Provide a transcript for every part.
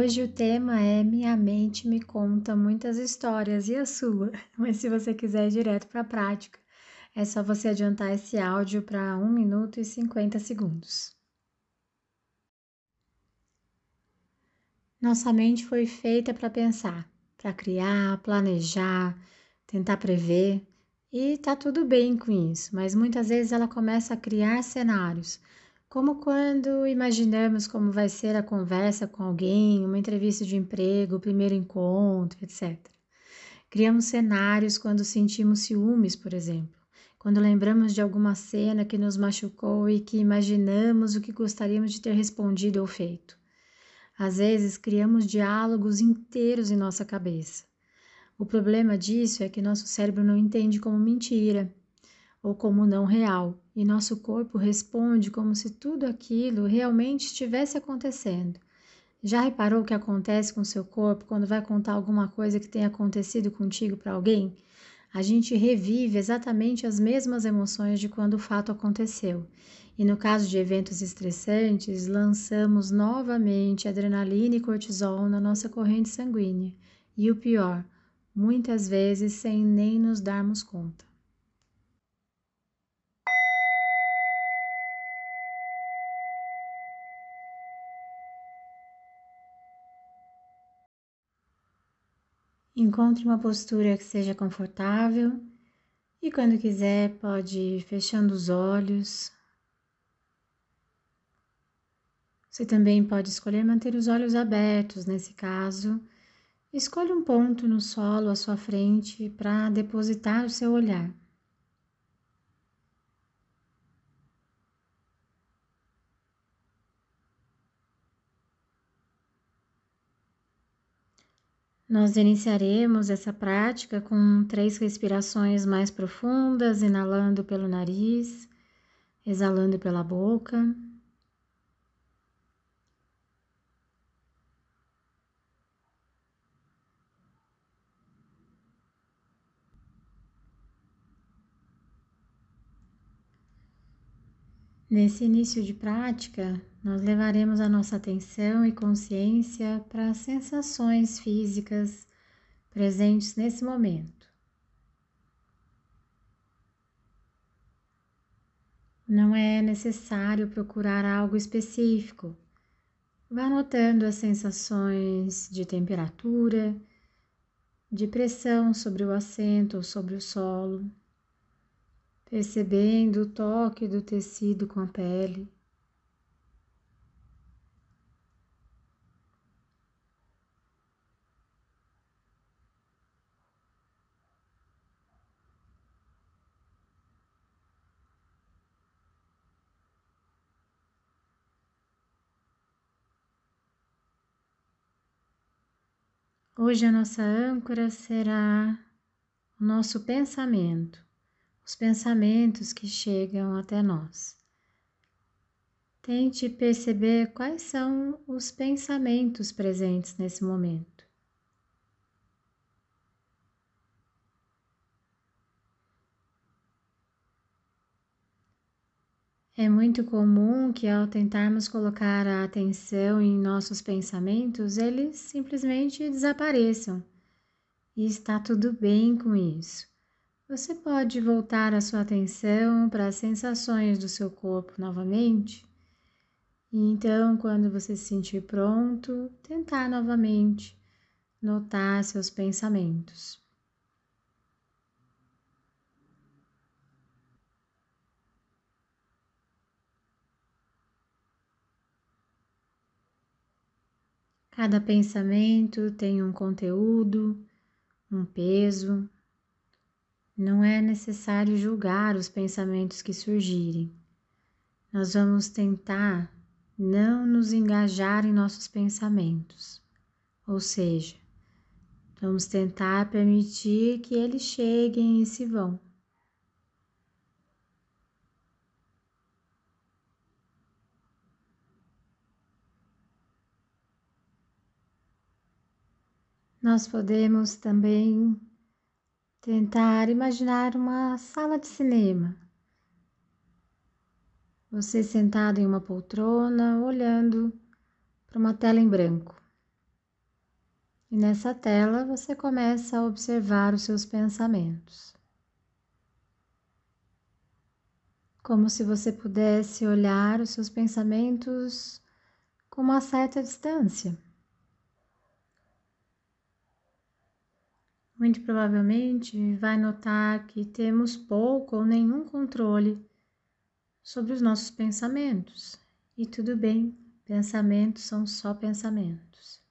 Hoje o tema é Minha mente me conta muitas histórias e a sua, mas se você quiser ir direto para a prática, é só você adiantar esse áudio para 1 minuto e 50 segundos. Nossa mente foi feita para pensar, para criar, planejar, tentar prever, e tá tudo bem com isso, mas muitas vezes ela começa a criar cenários como quando imaginamos como vai ser a conversa com alguém, uma entrevista de emprego, o primeiro encontro, etc. Criamos cenários quando sentimos ciúmes, por exemplo, quando lembramos de alguma cena que nos machucou e que imaginamos o que gostaríamos de ter respondido ou feito. Às vezes, criamos diálogos inteiros em nossa cabeça. O problema disso é que nosso cérebro não entende como mentira ou como não real, e nosso corpo responde como se tudo aquilo realmente estivesse acontecendo. Já reparou o que acontece com seu corpo quando vai contar alguma coisa que tenha acontecido contigo para alguém? A gente revive exatamente as mesmas emoções de quando o fato aconteceu. E no caso de eventos estressantes, lançamos novamente adrenalina e cortisol na nossa corrente sanguínea. E o pior, muitas vezes sem nem nos darmos conta. Encontre uma postura que seja confortável e, quando quiser, pode ir fechando os olhos. Você também pode escolher manter os olhos abertos nesse caso. Escolha um ponto no solo à sua frente para depositar o seu olhar. Nós iniciaremos essa prática com três respirações mais profundas, inalando pelo nariz, exalando pela boca. Nesse início de prática, nós levaremos a nossa atenção e consciência para as sensações físicas presentes nesse momento. Não é necessário procurar algo específico. Vá notando as sensações de temperatura, de pressão sobre o assento ou sobre o solo percebendo o toque do tecido com a pele. Hoje a nossa âncora será o nosso pensamento os pensamentos que chegam até nós. Tente perceber quais são os pensamentos presentes nesse momento. É muito comum que, ao tentarmos colocar a atenção em nossos pensamentos, eles simplesmente desapareçam. E está tudo bem com isso. Você pode voltar a sua atenção para as sensações do seu corpo novamente. E então, quando você se sentir pronto, tentar novamente notar seus pensamentos. Cada pensamento tem um conteúdo, um peso, não é necessário julgar os pensamentos que surgirem. Nós vamos tentar não nos engajar em nossos pensamentos, ou seja, vamos tentar permitir que eles cheguem e se vão. Nós podemos também tentar imaginar uma sala de cinema. Você sentado em uma poltrona, olhando para uma tela em branco. E nessa tela você começa a observar os seus pensamentos. Como se você pudesse olhar os seus pensamentos com uma certa distância. Muito provavelmente vai notar que temos pouco ou nenhum controle sobre os nossos pensamentos. E tudo bem, pensamentos são só pensamentos.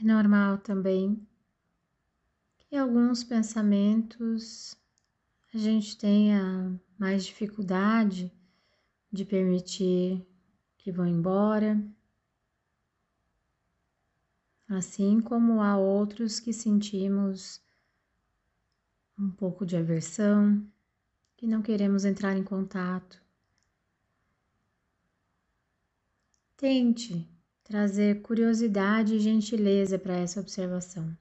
É normal também e alguns pensamentos a gente tenha mais dificuldade de permitir que vão embora, assim como há outros que sentimos um pouco de aversão, que não queremos entrar em contato. Tente trazer curiosidade e gentileza para essa observação.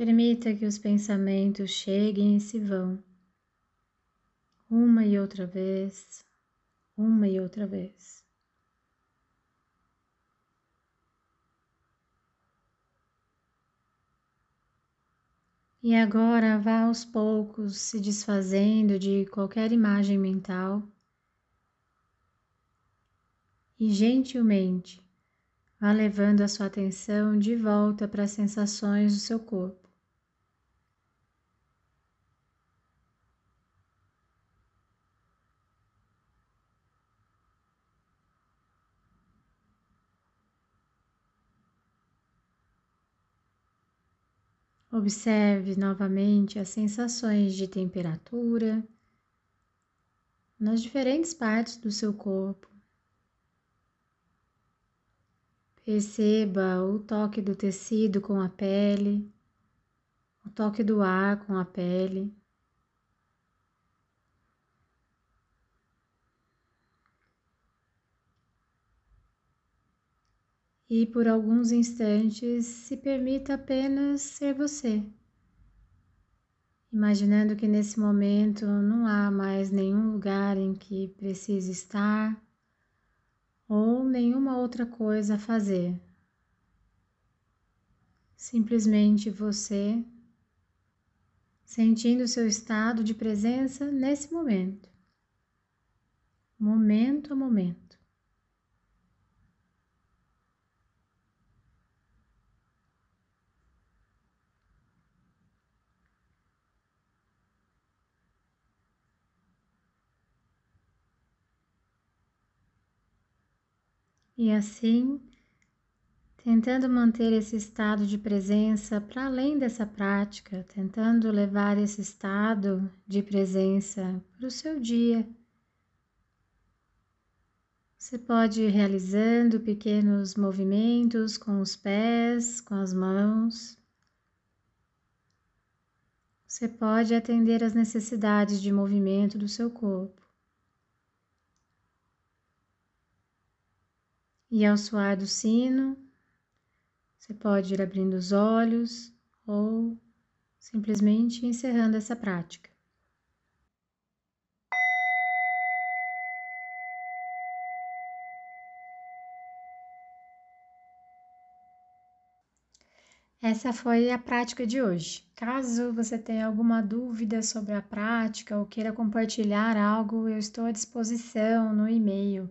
Permita que os pensamentos cheguem e se vão, uma e outra vez, uma e outra vez. E agora vá aos poucos se desfazendo de qualquer imagem mental e gentilmente vá levando a sua atenção de volta para as sensações do seu corpo. Observe novamente as sensações de temperatura nas diferentes partes do seu corpo. Perceba o toque do tecido com a pele, o toque do ar com a pele. E por alguns instantes se permita apenas ser você, imaginando que nesse momento não há mais nenhum lugar em que precise estar ou nenhuma outra coisa a fazer. Simplesmente você sentindo seu estado de presença nesse momento, momento a momento. E assim, tentando manter esse estado de presença para além dessa prática, tentando levar esse estado de presença para o seu dia. Você pode ir realizando pequenos movimentos com os pés, com as mãos. Você pode atender às necessidades de movimento do seu corpo. E ao soar do sino, você pode ir abrindo os olhos ou simplesmente encerrando essa prática. Essa foi a prática de hoje. Caso você tenha alguma dúvida sobre a prática ou queira compartilhar algo, eu estou à disposição no e-mail